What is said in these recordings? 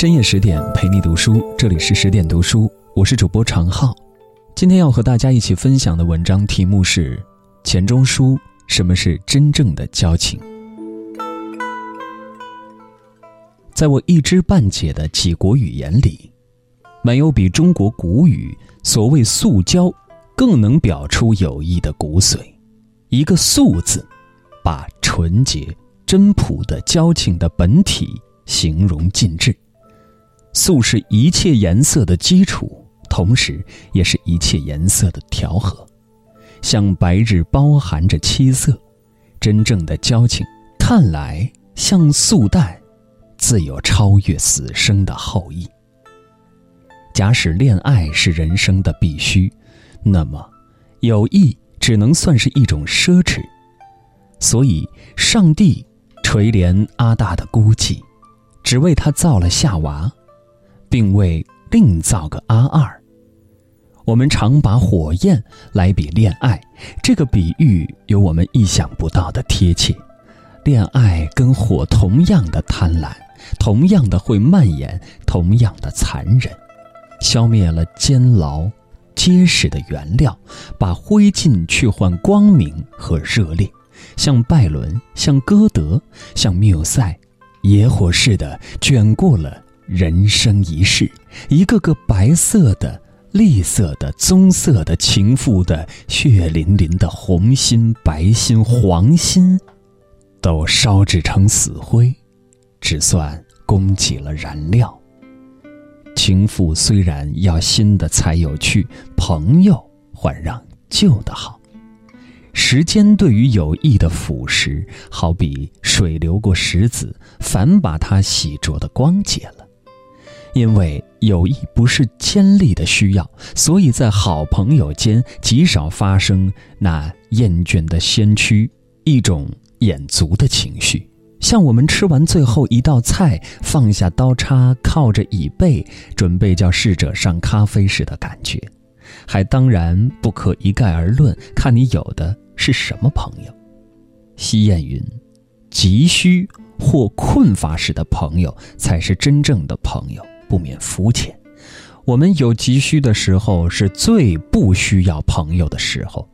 深夜十点陪你读书，这里是十点读书，我是主播常浩。今天要和大家一起分享的文章题目是《钱钟书：什么是真正的交情》。在我一知半解的几国语言里，没有比中国古语所谓“素交”更能表出友谊的骨髓。一个“素”字，把纯洁、真朴的交情的本体形容尽致。素是一切颜色的基础，同时也是一切颜色的调和。像白日包含着七色，真正的交情，看来像素淡，自有超越死生的厚意。假使恋爱是人生的必须，那么友谊只能算是一种奢侈。所以，上帝垂怜阿大的孤寂，只为他造了夏娃。并未另造个阿二。我们常把火焰来比恋爱，这个比喻有我们意想不到的贴切。恋爱跟火同样的贪婪，同样的会蔓延，同样的残忍，消灭了监牢、结实的原料，把灰烬去换光明和热烈，像拜伦，像歌德，像缪塞，野火似的卷过了。人生一世，一个个白色的、栗色的、棕色的、情妇的、血淋淋的红心、白心、黄心，都烧制成死灰，只算供给了燃料。情妇虽然要新的才有趣，朋友还让旧的好。时间对于友谊的腐蚀，好比水流过石子，反把它洗濯的光洁了。因为友谊不是尖利的需要，所以在好朋友间极少发生那厌倦的先驱，一种眼足的情绪，像我们吃完最后一道菜，放下刀叉，靠着椅背，准备叫侍者上咖啡时的感觉。还当然不可一概而论，看你有的是什么朋友。西谚云：“急需或困乏时的朋友，才是真正的朋友。”不免肤浅。我们有急需的时候，是最不需要朋友的时候。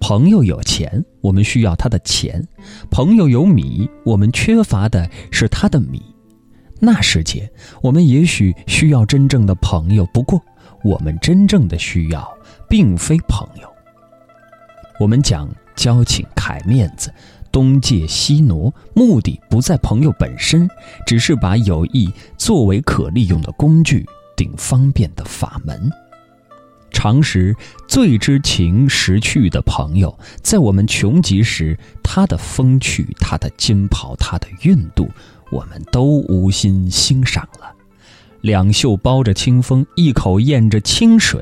朋友有钱，我们需要他的钱；朋友有米，我们缺乏的是他的米。那时节，我们也许需要真正的朋友，不过我们真正的需要并非朋友。我们讲交情揩面子。东借西挪，目的不在朋友本身，只是把友谊作为可利用的工具，顶方便的法门。常识最知情识趣的朋友，在我们穷极时，他的风趣，他的金袍，他的韵度，我们都无心欣赏了。两袖包着清风，一口咽着清水，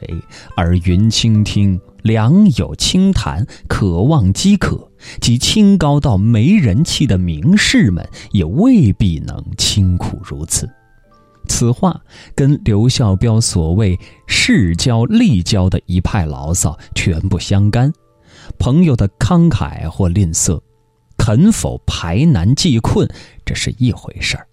而云倾听。良友清谈，渴望饥渴，即清高到没人气的名士们，也未必能清苦如此。此话跟刘孝标所谓“世交利交”的一派牢骚全不相干。朋友的慷慨或吝啬，肯否排难济困，这是一回事儿。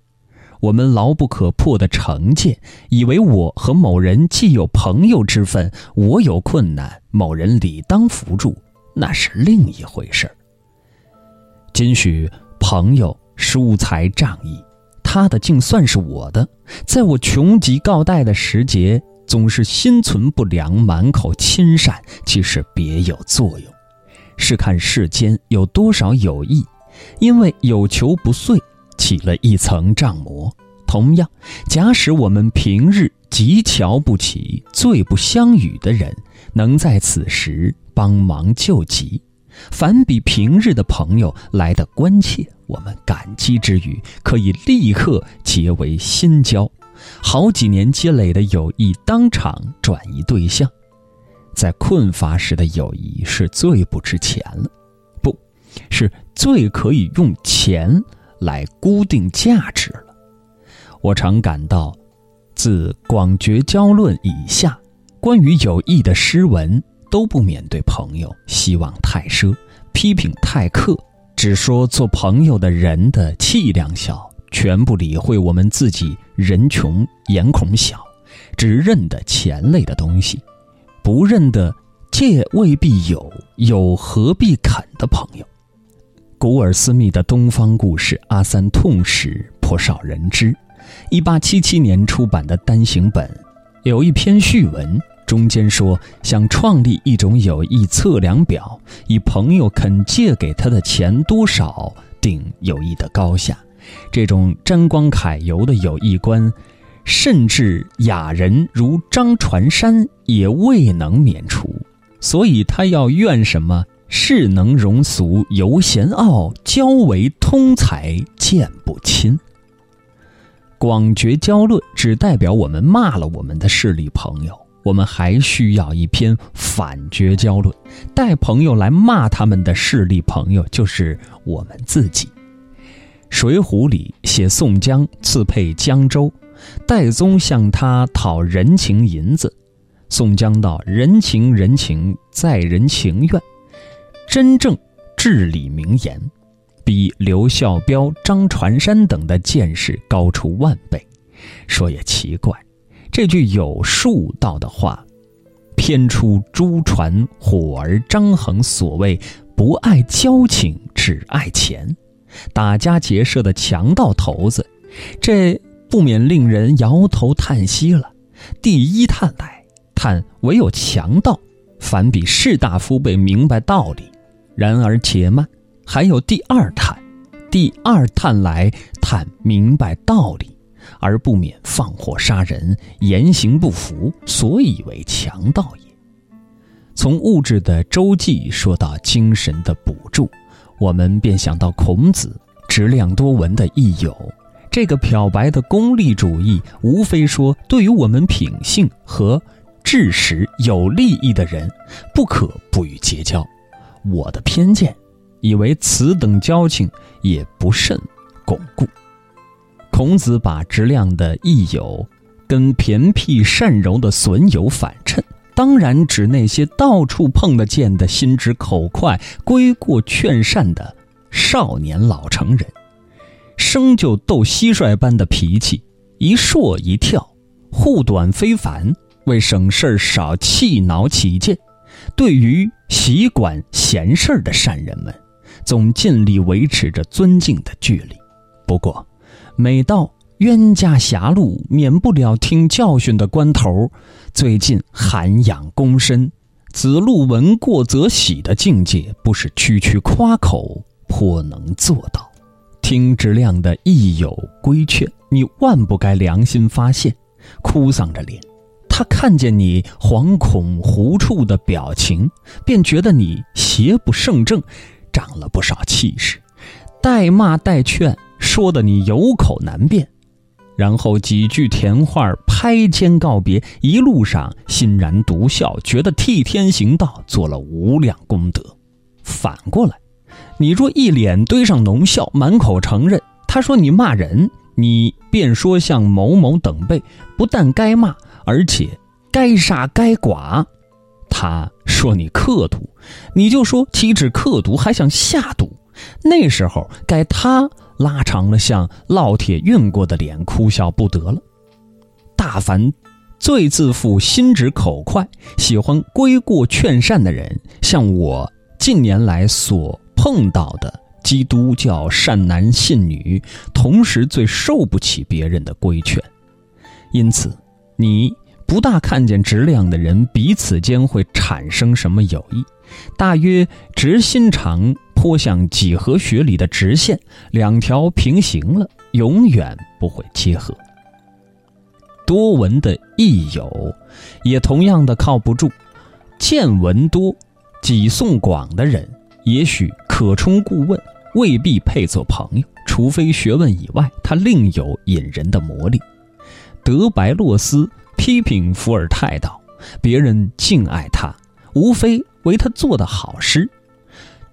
我们牢不可破的成见，以为我和某人既有朋友之分，我有困难，某人理当扶助，那是另一回事儿。今许朋友疏财仗义，他的竟算是我的，在我穷急告贷的时节，总是心存不良，满口亲善，其实别有作用。试看世间有多少友谊，因为有求不遂。起了一层障膜。同样，假使我们平日极瞧不起、最不相与的人，能在此时帮忙救急，反比平日的朋友来的关切。我们感激之余，可以立刻结为新交，好几年积累的友谊当场转移对象。在困乏时的友谊是最不值钱了，不是最可以用钱。来固定价值了。我常感到，自《广绝交论》以下，关于友谊的诗文都不免对朋友希望太奢，批评太苛，只说做朋友的人的气量小，全不理会我们自己人穷眼孔小，只认得钱类的东西，不认得借未必有，有何必肯的朋友。古尔斯密的东方故事《阿三痛史》颇少人知。一八七七年出版的单行本，有一篇序文，中间说想创立一种有益测量表，以朋友肯借给他的钱多少定友谊的高下。这种沾光揩油的友谊观，甚至雅人如张传山也未能免除。所以他要怨什么？是能容俗，犹嫌傲；交为通才，见不亲。广绝交论只代表我们骂了我们的势力朋友，我们还需要一篇反绝交论，带朋友来骂他们的势力朋友，就是我们自己。《水浒》里写宋江刺配江州，戴宗向他讨人情银子，宋江道：“人情人情，在人情愿。”真正至理名言，比刘孝标、张传山等的见识高出万倍。说也奇怪，这句有术道的话，偏出朱传火儿张衡所谓“不爱交情，只爱钱”，打家劫舍的强盗头子，这不免令人摇头叹息了。第一叹来，叹唯有强盗，反比士大夫辈明白道理。然而且慢，还有第二叹，第二叹来叹明白道理，而不免放火杀人，言行不符，所以为强盗也。从物质的周济说到精神的补助，我们便想到孔子质量多闻的益友。这个漂白的功利主义，无非说对于我们品性和知识有利益的人，不可不与结交。我的偏见，以为此等交情也不甚巩固。孔子把质量的益友，跟偏僻善柔的损友反衬，当然指那些到处碰得见的心直口快、规过劝善的少年老成人，生就斗蟋蟀般的脾气，一硕一跳，护短非凡，为省事少气恼起见。对于习管闲事儿的善人们，总尽力维持着尊敬的距离。不过，每到冤家狭路免不了听教训的关头，最近涵养躬身，子路闻过则喜的境界，不是区区夸口颇能做到。听质量的益友规劝，你万不该良心发现，哭丧着脸。他看见你惶恐狐处的表情，便觉得你邪不胜正，长了不少气势，带骂带劝，说的你有口难辩，然后几句甜话拍肩告别，一路上欣然独笑，觉得替天行道，做了无量功德。反过来，你若一脸堆上浓笑，满口承认，他说你骂人，你便说像某某等辈，不但该骂。而且，该杀该剐，他说你刻毒，你就说岂止刻毒，还想下毒。那时候该他拉长了像烙铁熨过的脸，哭笑不得了。大凡最自负、心直口快、喜欢归过劝善的人，像我近年来所碰到的基督教善男信女，同时最受不起别人的规劝，因此。你不大看见直量的人彼此间会产生什么友谊，大约直心肠颇像几何学里的直线，两条平行了，永远不会结合。多闻的益友，也同样的靠不住。见闻多、己诵广的人，也许可充顾问，未必配做朋友，除非学问以外，他另有引人的魔力。德白洛斯批评伏尔泰道：“别人敬爱他，无非为他做的好诗，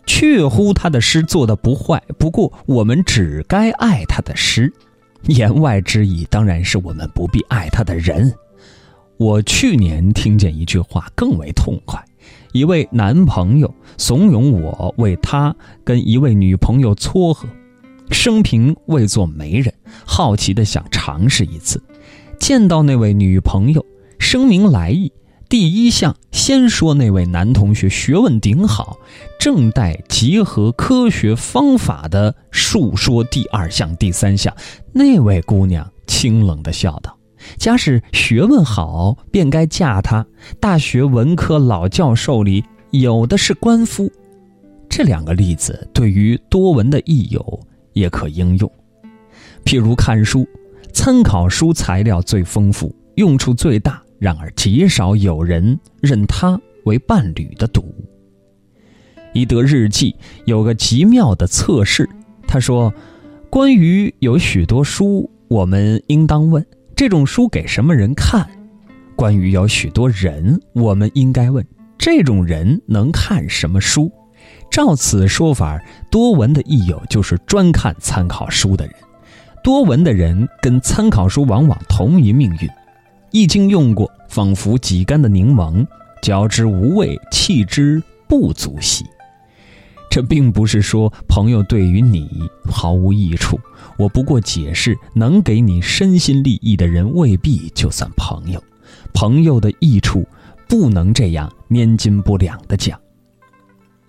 确乎他的诗做的不坏。不过我们只该爱他的诗，言外之意当然是我们不必爱他的人。”我去年听见一句话更为痛快：一位男朋友怂恿我为他跟一位女朋友撮合，生平未做媒人，好奇的想尝试一次。见到那位女朋友，声明来意。第一项先说那位男同学学问顶好，正待结合科学方法的述说第二项、第三项。那位姑娘清冷的笑道：“假使学问好，便该嫁他。大学文科老教授里有的是官夫。”这两个例子对于多闻的益友也可应用。譬如看书，参考书材料最丰富，用处最大。然而极少有人认他为伴侣的读物。一德日记有个极妙的测试，他说：“关于有许多书，我们应当问这种书给什么人看；关于有许多人，我们应该问这种人能看什么书。”照此说法，多闻的益友就是专看参考书的人。多闻的人跟参考书往往同一命运。一经用过，仿佛挤干的柠檬，嚼之无味，弃之不足惜。这并不是说朋友对于你毫无益处，我不过解释，能给你身心利益的人未必就算朋友。朋友的益处不能这样拈斤不两的讲。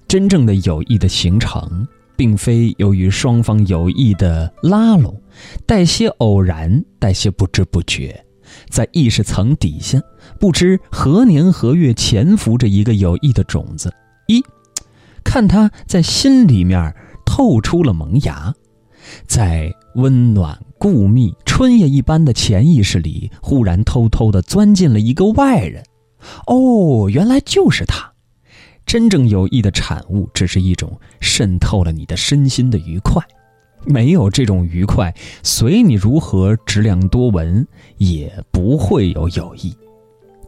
真正的友谊的形成，并非由于双方有意的拉拢，带些偶然，带些不知不觉。在意识层底下，不知何年何月潜伏着一个有意的种子。一，看它在心里面透出了萌芽，在温暖固密春夜一般的潜意识里，忽然偷偷地钻进了一个外人。哦，原来就是他。真正有益的产物，只是一种渗透了你的身心的愉快。没有这种愉快，随你如何质量多闻，也不会有友谊。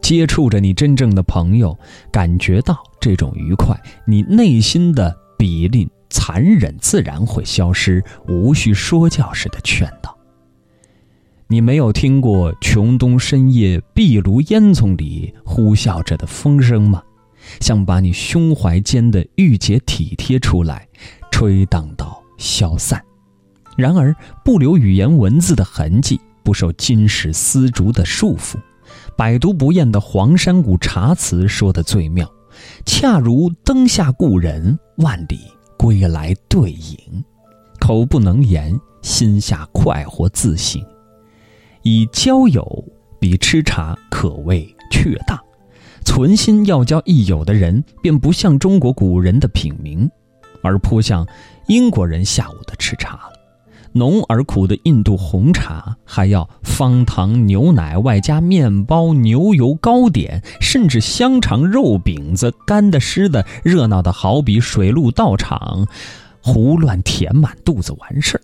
接触着你真正的朋友，感觉到这种愉快，你内心的比吝残忍自然会消失，无需说教似的劝导。你没有听过穷冬深夜壁炉烟囱里呼啸着的风声吗？像把你胸怀间的郁结体贴出来，吹荡到消散。然而，不留语言文字的痕迹，不受金石丝竹的束缚，百读不厌的黄山谷茶词说的最妙，恰如灯下故人，万里归来对影。口不能言，心下快活自省。以交友比吃茶可谓确当，存心要交益友的人，便不像中国古人的品茗，而颇像英国人下午的吃茶了。浓而苦的印度红茶，还要方糖、牛奶，外加面包、牛油、糕点，甚至香肠、肉饼子，干的、湿的，热闹的好比水陆道场，胡乱填满肚子完事儿。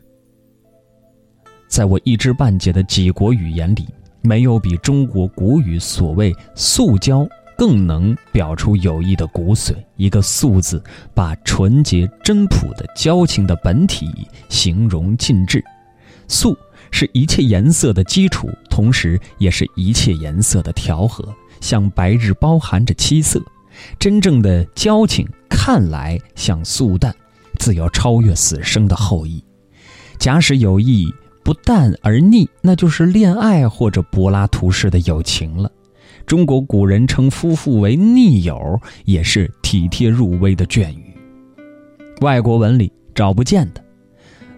在我一知半解的几国语言里，没有比中国古语所谓“素交”。更能表出友谊的骨髓。一个“素”字，把纯洁真朴的交情的本体形容尽致。素是一切颜色的基础，同时也是一切颜色的调和。像白日包含着七色，真正的交情看来像素淡，自有超越死生的厚谊。假使友谊不淡而腻，那就是恋爱或者柏拉图式的友情了。中国古人称夫妇为逆友，也是体贴入微的隽语。外国文里找不见的，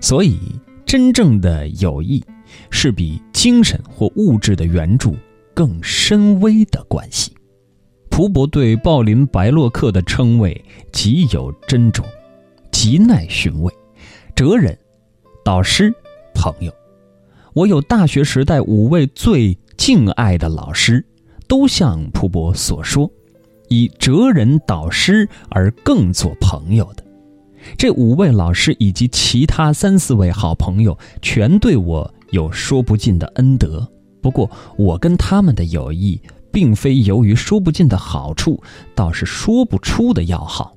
所以真正的友谊是比精神或物质的援助更深微的关系。蒲伯对鲍林·白洛克的称谓极有珍重，极耐寻味。哲人、导师、朋友，我有大学时代五位最敬爱的老师。都像蒲伯所说，以哲人导师而更做朋友的这五位老师以及其他三四位好朋友，全对我有说不尽的恩德。不过，我跟他们的友谊，并非由于说不尽的好处，倒是说不出的要好。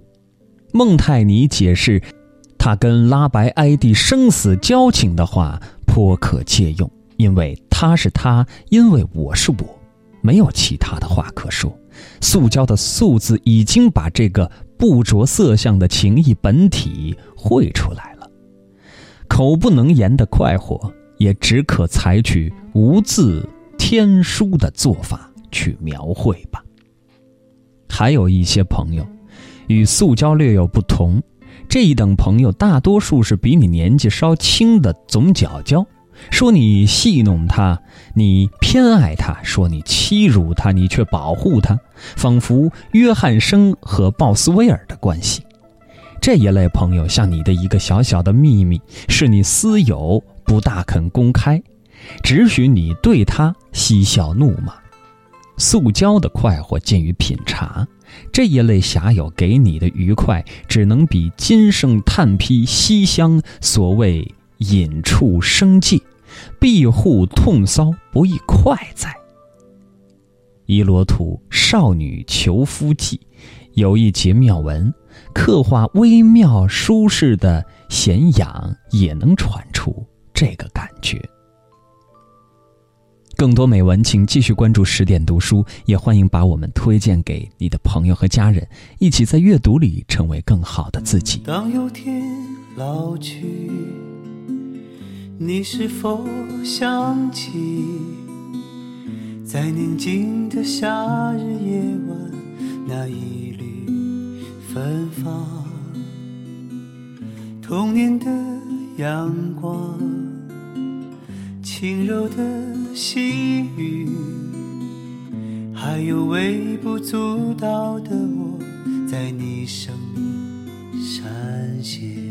孟泰尼解释他跟拉白埃蒂生死交情的话，颇可借用，因为他是他，因为我是我。没有其他的话可说，塑胶的“塑”字已经把这个不着色相的情谊本体绘出来了。口不能言的快活，也只可采取无字天书的做法去描绘吧。还有一些朋友，与塑胶略有不同。这一等朋友，大多数是比你年纪稍轻的，总角交，说你戏弄他，你偏爱他；说你欺辱他，你却保护他，仿佛约翰生和鲍斯威尔的关系。这一类朋友像你的一个小小的秘密，是你私有，不大肯公开，只许你对他嬉笑怒骂。塑胶的快活见于品茶。这一类侠友给你的愉快，只能比金圣叹披西厢所谓引处生界，庇护痛骚不亦快哉？《伊罗图少女求夫记》有一节妙文，刻画微妙舒适的闲养，也能传出这个感觉。更多美文，请继续关注十点读书，也欢迎把我们推荐给你的朋友和家人，一起在阅读里成为更好的自己。当有天老去，你是否想起，在宁静的夏日夜晚，那一缕芬芳，童年的阳光。轻柔的细雨，还有微不足道的我，在你生命闪现。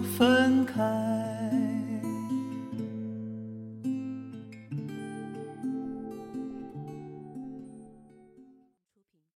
分开。